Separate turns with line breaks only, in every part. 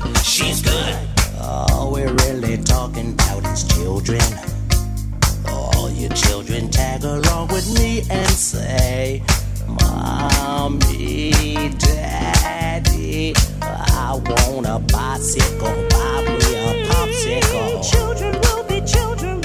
good, she's good. All we're really talking about is children. All your children tag along with me and say, Mommy, Daddy, I want a bicycle. Buy me a popsicle.
Children will be children.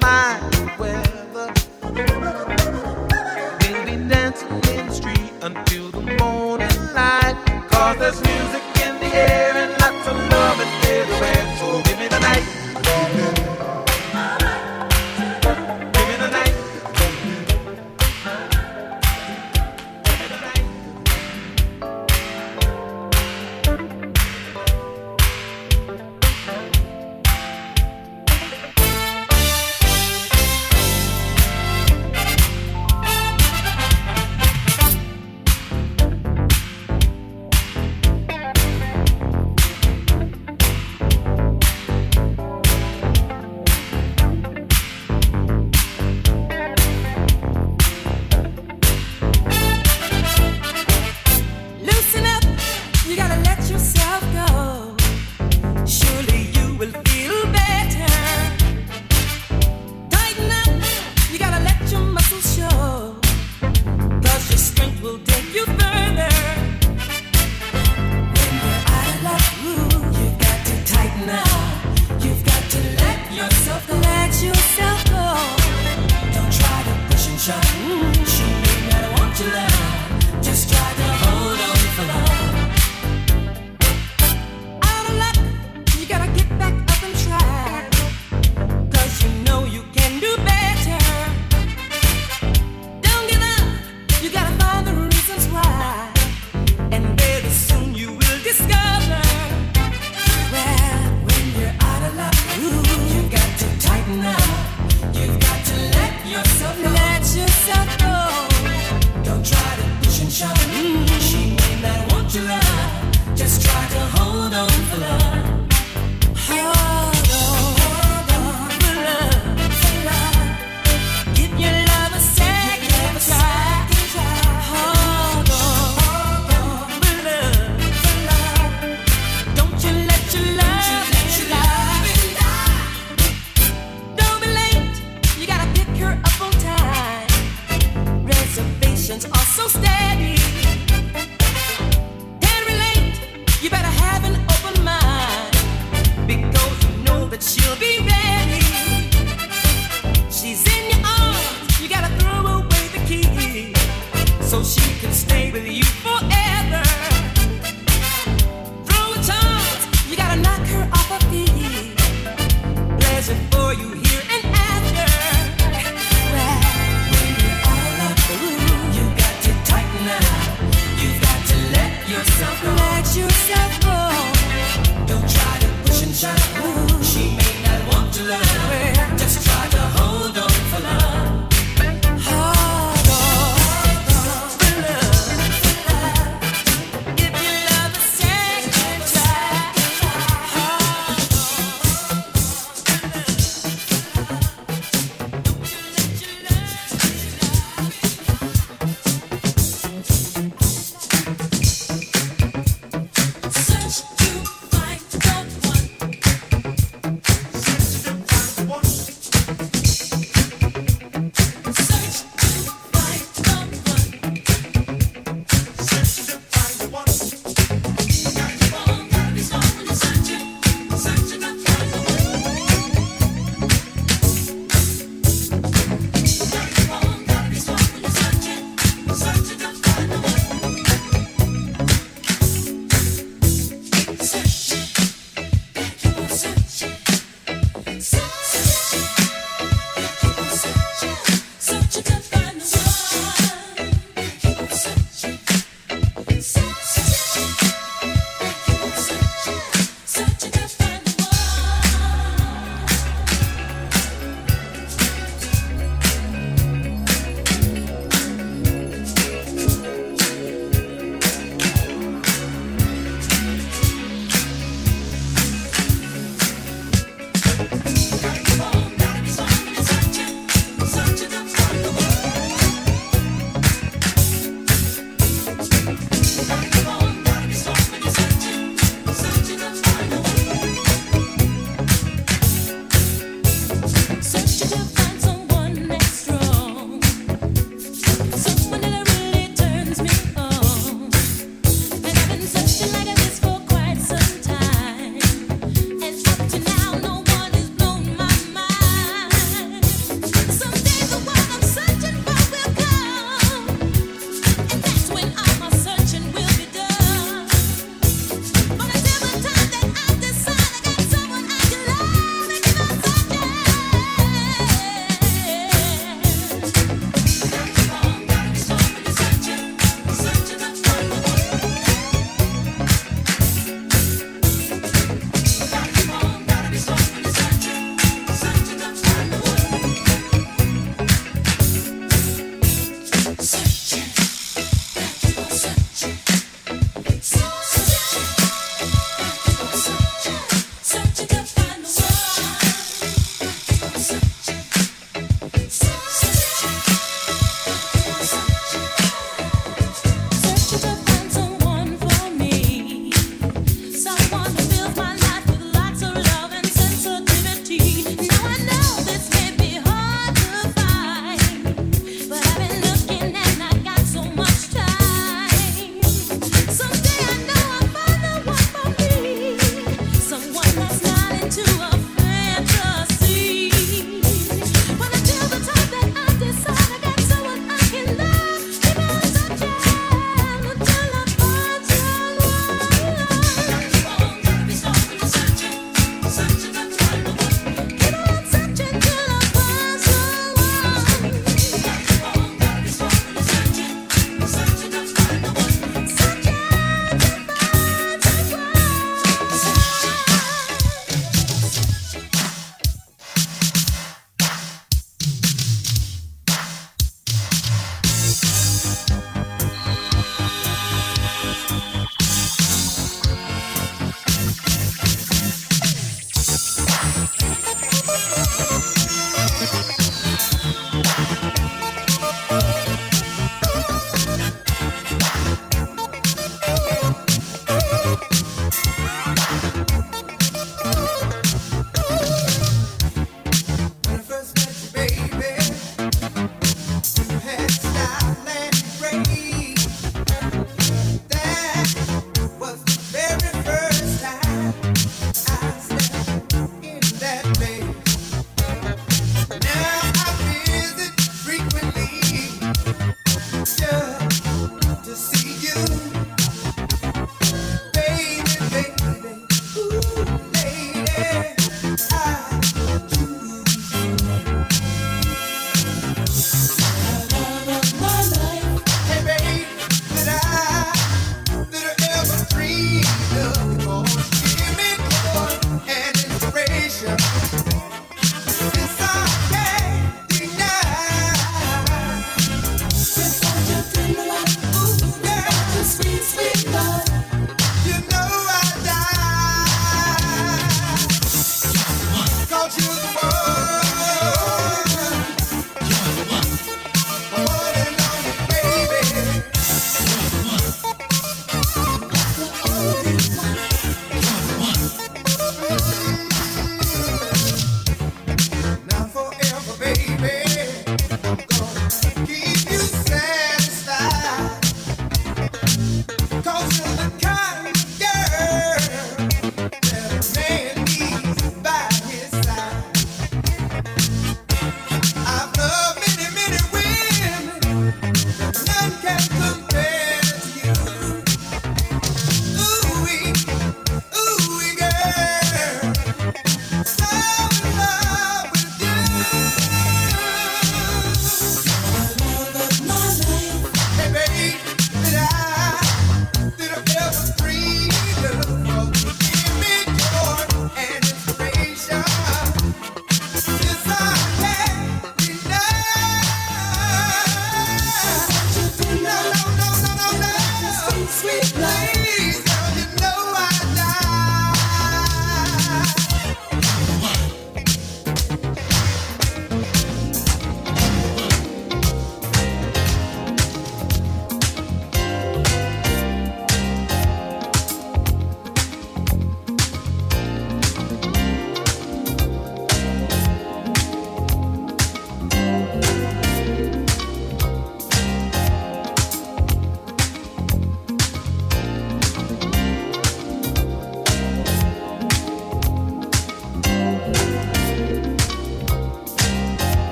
mind.
Just try to hold on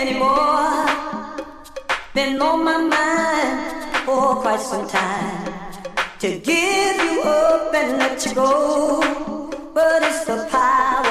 anymore. Been on my mind for
quite some time to give
you up and let you
go, but it's the power.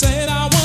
said I want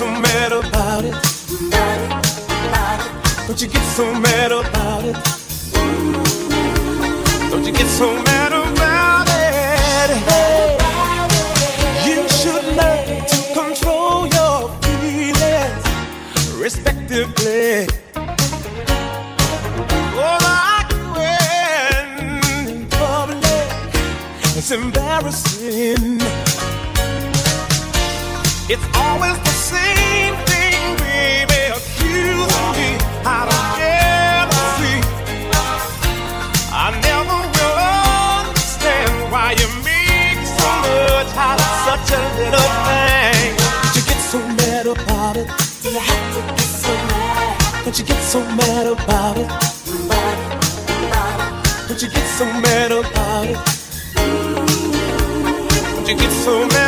so mad about it? Don't you get so mad about it? so mad about it? Don't you get so mad about it? Don't you get so mad?